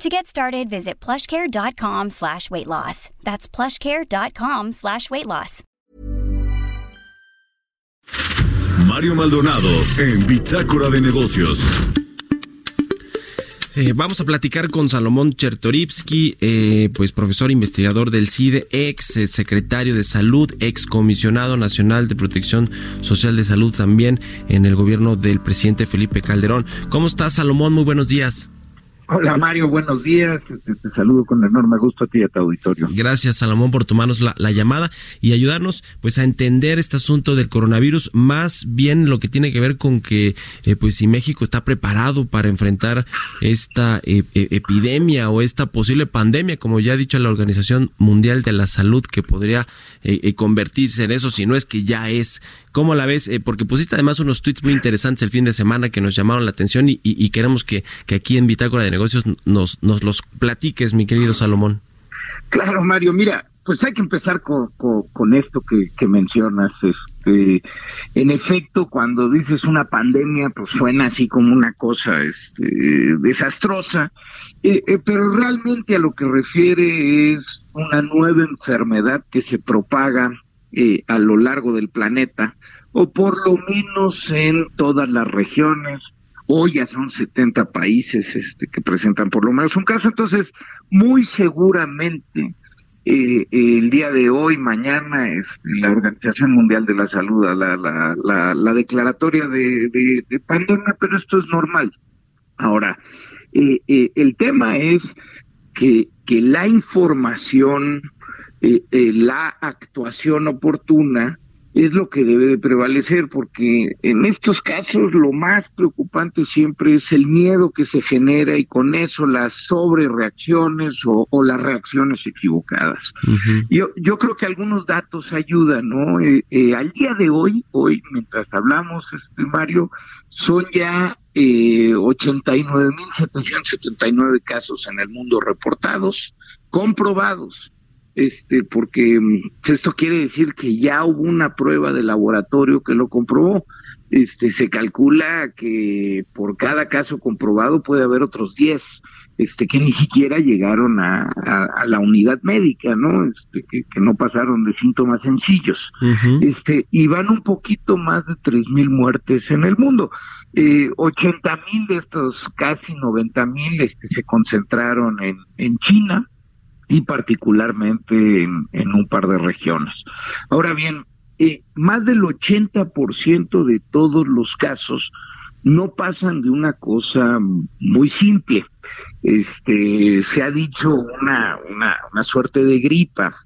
To get started, visit plushcare.com slash weight loss. That's plushcare.com slash weight loss. Mario Maldonado en Bitácora de Negocios. Eh, vamos a platicar con Salomón Chertorivsky, eh, pues profesor investigador del CIDE, ex eh, secretario de Salud, ex comisionado nacional de Protección Social de Salud también en el gobierno del presidente Felipe Calderón. ¿Cómo estás, Salomón? Muy buenos días. Hola Mario, buenos días. Te, te, saludo con enorme gusto a ti y a tu auditorio. Gracias Salomón por tomarnos la, la, llamada y ayudarnos pues a entender este asunto del coronavirus, más bien lo que tiene que ver con que eh, pues si México está preparado para enfrentar esta eh, eh, epidemia o esta posible pandemia, como ya ha dicho la Organización Mundial de la Salud, que podría convertirse en eso, si no es que ya es. ¿Cómo la ves? porque pusiste además unos tweets muy interesantes el fin de semana que nos llamaron la atención y queremos que, que aquí en Bitácora de Negocios nos, nos los platiques, mi querido Salomón. Claro, Mario, mira, pues hay que empezar con, esto que, que, mencionas. Este, en efecto, cuando dices una pandemia, pues suena así como una cosa este, desastrosa, eh, eh, pero realmente a lo que refiere es una nueva enfermedad que se propaga eh, a lo largo del planeta, o por lo menos en todas las regiones, Hoy ya son 70 países este, que presentan por lo menos un caso, entonces muy seguramente eh, el día de hoy, mañana, es la Organización Mundial de la Salud, la, la, la, la declaratoria de, de, de, pandemia, pero esto es normal. Ahora, eh, eh, el tema es que, que la información, la actuación oportuna, es lo que debe de prevalecer, porque en estos casos lo más preocupante siempre es el miedo que se genera y con eso las sobrereacciones o, o las reacciones equivocadas. Uh -huh. yo, yo creo que algunos datos ayudan, ¿no? Eh, eh, al día de hoy, hoy, mientras hablamos, este, Mario, son ya eh, 89.779 casos en el mundo reportados, comprobados este, porque esto quiere decir que ya hubo una prueba de laboratorio que lo comprobó. Este, se calcula que por cada caso comprobado puede haber otros 10, este, que ni siquiera llegaron a, a, a la unidad médica, ¿no? Este, que, que, no pasaron de síntomas sencillos. Uh -huh. Este, y van un poquito más de tres mil muertes en el mundo. Eh, 80 mil de estos casi 90 mil este, se concentraron en, en China, y particularmente en, un par de regiones. Ahora bien, eh, más del 80% de todos los casos no pasan de una cosa muy simple. Este, se ha dicho una, una, una suerte de gripa,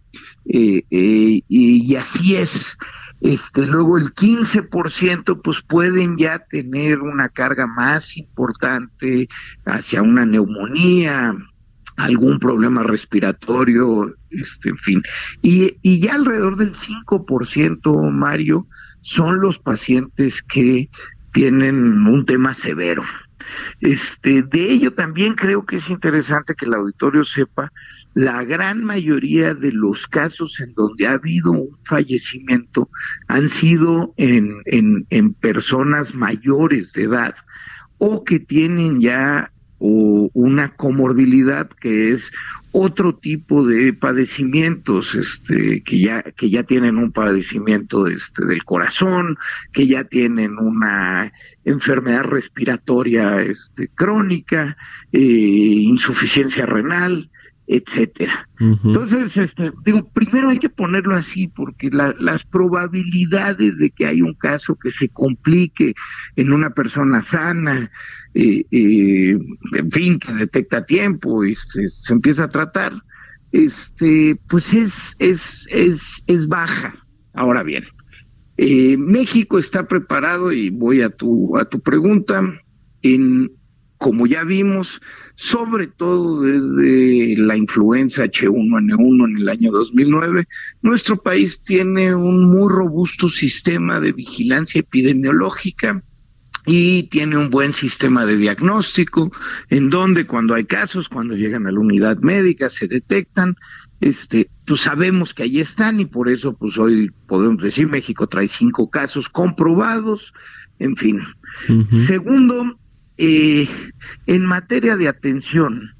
eh, eh, y, y, así es. Este, luego el 15% pues pueden ya tener una carga más importante hacia una neumonía, algún problema respiratorio, este, en fin. Y, y ya alrededor del 5%, Mario, son los pacientes que tienen un tema severo. Este, de ello también creo que es interesante que el auditorio sepa la gran mayoría de los casos en donde ha habido un fallecimiento han sido en, en, en personas mayores de edad o que tienen ya o una comorbilidad que es otro tipo de padecimientos este que ya que ya tienen un padecimiento este del corazón que ya tienen una enfermedad respiratoria este crónica eh, insuficiencia renal etcétera. Uh -huh. Entonces, este, digo, primero hay que ponerlo así, porque la, las probabilidades de que hay un caso que se complique en una persona sana, eh, eh, en fin, que detecta a tiempo y se, se, empieza a tratar, este, pues es, es, es, es baja. Ahora bien, eh, México está preparado, y voy a tu, a tu pregunta, en como ya vimos, sobre todo desde la influenza H1N1 en el año 2009, nuestro país tiene un muy robusto sistema de vigilancia epidemiológica y tiene un buen sistema de diagnóstico en donde cuando hay casos, cuando llegan a la unidad médica, se detectan, este, pues sabemos que ahí están y por eso pues hoy podemos decir México trae cinco casos comprobados, en fin. Segundo, eh, en materia de atención,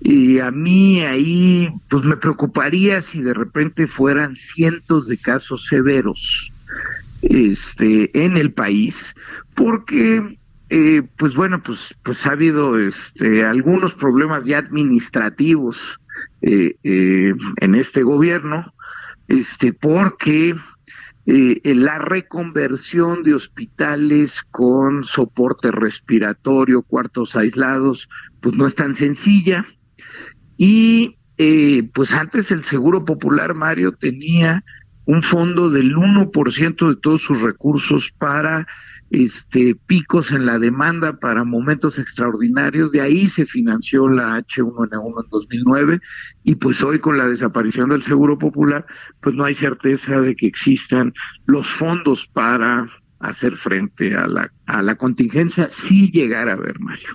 y a mí ahí pues me preocuparía si de repente fueran cientos de casos severos este en el país porque eh, pues bueno pues pues ha habido este algunos problemas ya administrativos eh, en este gobierno este porque la reconversión de hospitales con soporte respiratorio, cuartos aislados, pues no es tan sencilla. Y pues antes el Seguro Popular, Mario, tenía un fondo del 1% de todos sus recursos para este picos en la demanda para momentos extraordinarios, de ahí se financió la H1N1 en 2009 y pues hoy con la desaparición del Seguro Popular, pues no hay certeza de que existan los fondos para hacer frente a la, a la contingencia si llegara a haber, Mario.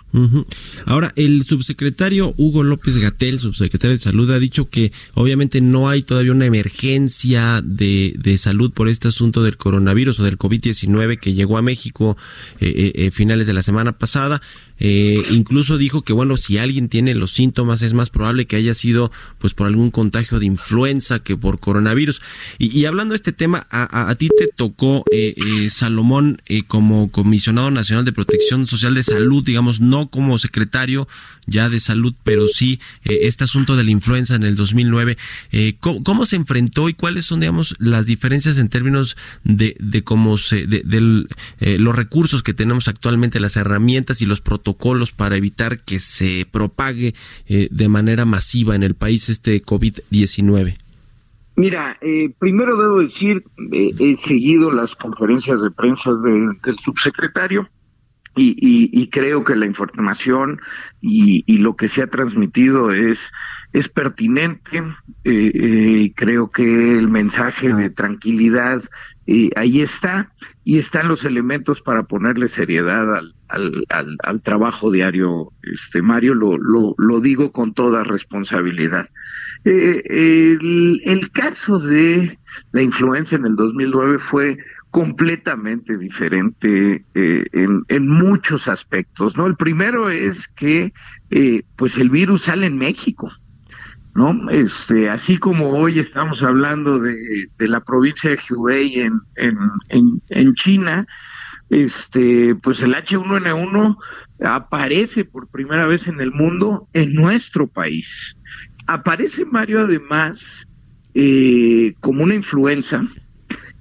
Ahora, el subsecretario Hugo López Gatel, subsecretario de Salud, ha dicho que obviamente no hay todavía una emergencia de, de salud por este asunto del coronavirus o del COVID-19 que llegó a México eh, eh, eh, finales de la semana pasada. Eh, incluso dijo que bueno, si alguien tiene los síntomas es más probable que haya sido pues por algún contagio de influenza que por coronavirus. Y, hablando de este tema, a, a, ti te tocó Salomón como comisionado nacional de protección social de salud, digamos, no como secretario ya de salud, pero sí eh, este asunto de la influenza en el 2009. ¿cómo, ¿cómo, se enfrentó y cuáles son, digamos, las diferencias en términos de, de cómo se, de, de los recursos que tenemos actualmente, las herramientas y los protocolos protocolos para evitar que se propague eh, de manera masiva en el país este COVID-19? Mira, eh, primero debo decir, eh, he seguido las conferencias de prensa de, del subsecretario y, y, y, creo que la información y, y, lo que se ha transmitido es, es pertinente. Eh, creo que el mensaje de tranquilidad ahí está y están los elementos para ponerle seriedad al, al, al, trabajo diario, este Mario, lo, lo, digo con toda responsabilidad. Eh, el, caso de la influencia en el 2009 fue completamente diferente eh, en, en, muchos aspectos, ¿no? El primero es que eh, pues el virus sale en México, ¿no? Este, así como hoy estamos hablando de, de la provincia de Hubei en, en, en China, este, pues el H1N1 aparece por primera vez en el mundo en nuestro país. Aparece Mario además eh, como una influenza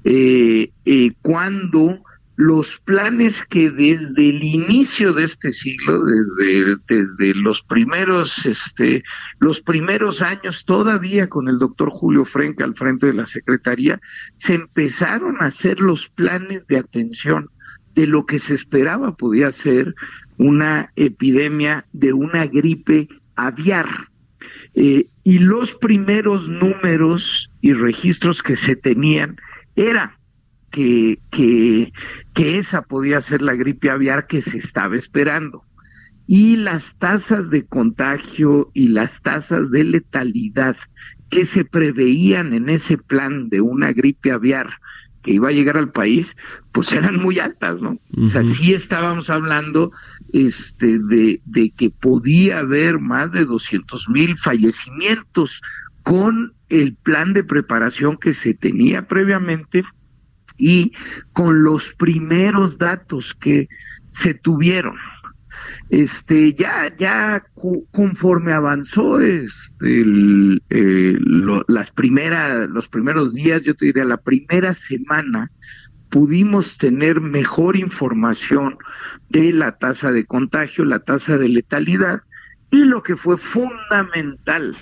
eh, eh, cuando los planes que desde el inicio de este siglo, desde, desde los primeros, este, los primeros años, todavía con el doctor Julio Frenk al frente de la Secretaría, se empezaron a hacer los planes de atención de lo que se esperaba podía ser una epidemia de una gripe aviar. Eh, y los primeros números y registros que se tenían era que, que, que esa podía ser la gripe aviar que se estaba esperando. Y las tasas de contagio y las tasas de letalidad que se preveían en ese plan de una gripe aviar que iba a llegar al país, pues eran muy altas, ¿no? O sea, sí estábamos hablando este, de, de que podía haber más de 200 mil fallecimientos con el plan de preparación que se tenía previamente y con los primeros datos que se tuvieron este ya ya conforme avanzó este el, eh, lo, las primeras los primeros días yo te diría la primera semana pudimos tener mejor información de la tasa de contagio la tasa de letalidad y lo que fue fundamental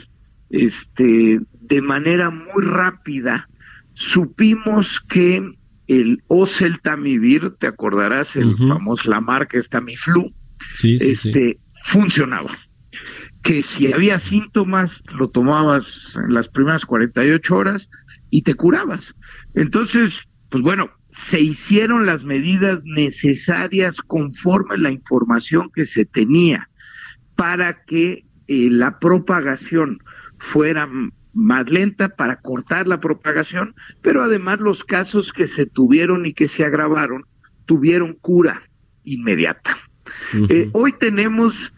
este de manera muy rápida supimos que el Oseltamivir, te acordarás, el uh -huh. famoso, la marca es Tamiflu, Sí, este, funcionaba. Que si había síntomas, lo tomabas en las primeras 48 horas y te curabas. Entonces, pues bueno, se hicieron las medidas necesarias conforme la información que se tenía para que eh, la propagación fuera más lenta para cortar la propagación, pero además los casos que se tuvieron y que se agravaron tuvieron cura inmediata. Eh, hoy tenemos,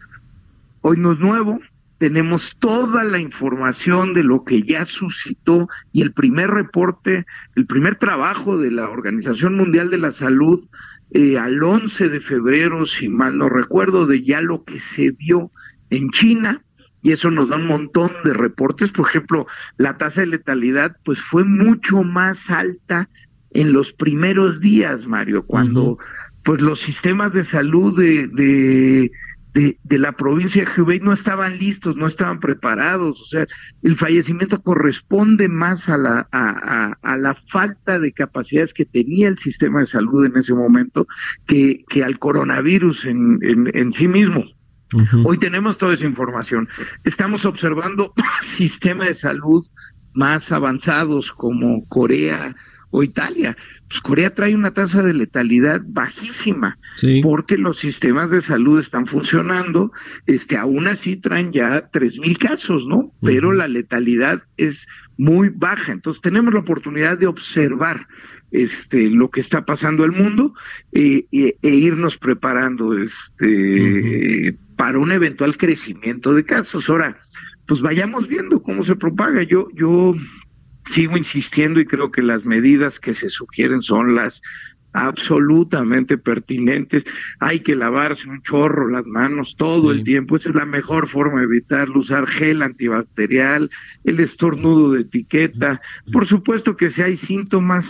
hoy no es nuevo, tenemos toda la información de lo que ya suscitó y el primer reporte, el primer trabajo de la Organización Mundial de la Salud eh, al 11 de febrero, si mal no recuerdo, de ya lo que se vio en China, y eso nos da un montón de reportes. Por ejemplo, la tasa de letalidad pues fue mucho más alta en los primeros días, Mario, cuando pues los sistemas de salud de, de, de, la provincia de Hubei no estaban listos, no estaban preparados, o sea, el fallecimiento corresponde más a la, a, a, la falta de capacidades que tenía el sistema de salud en ese momento que, que al coronavirus en, en, en sí mismo. Hoy tenemos toda esa información. Estamos observando sistemas de salud más avanzados como Corea o Italia. Pues Corea trae una tasa de letalidad bajísima porque los sistemas de salud están funcionando. Este, aún así traen ya tres mil casos, ¿no? Pero la letalidad es muy baja. Entonces tenemos la oportunidad de observar este lo que está pasando el mundo eh, e, e, irnos preparando este para un eventual crecimiento de casos. Ahora, pues vayamos viendo cómo se propaga. Yo, yo sigo insistiendo y creo que las medidas que se sugieren son las absolutamente pertinentes. Hay que lavarse un chorro las manos todo el tiempo. Esa es la mejor forma de evitarlo. Usar gel antibacterial, el estornudo de etiqueta. Por supuesto que si hay síntomas,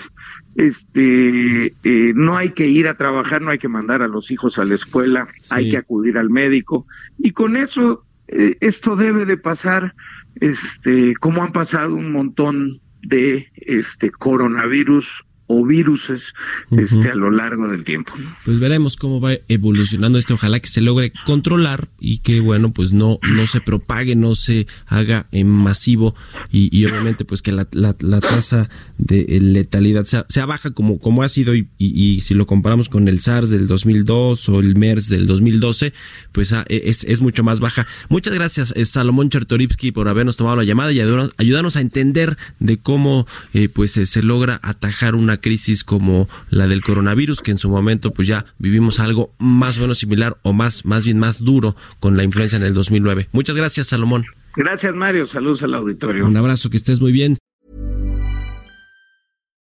este, eh, no hay que ir a trabajar, no hay que mandar a los hijos a la escuela, hay que acudir al médico. Y con eso, eh, esto debe de pasar, este, como han pasado un montón de este coronavirus o viruses este, a lo largo del tiempo. Pues veremos cómo va evolucionando esto. Ojalá que se logre controlar y que, bueno, pues no, no se propague, no se haga en masivo y, y obviamente pues que la, la, la, tasa de letalidad sea, sea baja como, como ha sido y, y, si lo comparamos con el SARS del 2002 o el MERS del 2012, pues ah, e, es, es mucho más baja. Muchas gracias, eh, Salomón Chertoripsky, por habernos tomado la llamada y ayudarnos, a entender de cómo eh, pues se logra atajar una crisis como la del coronavirus, que en su momento pues ya vivimos algo más o menos similar o más, más bien más duro con la influencia en el 2009. Muchas gracias, Salomón. Gracias, Mario. Saludos al auditorio. Un abrazo, que estés muy bien.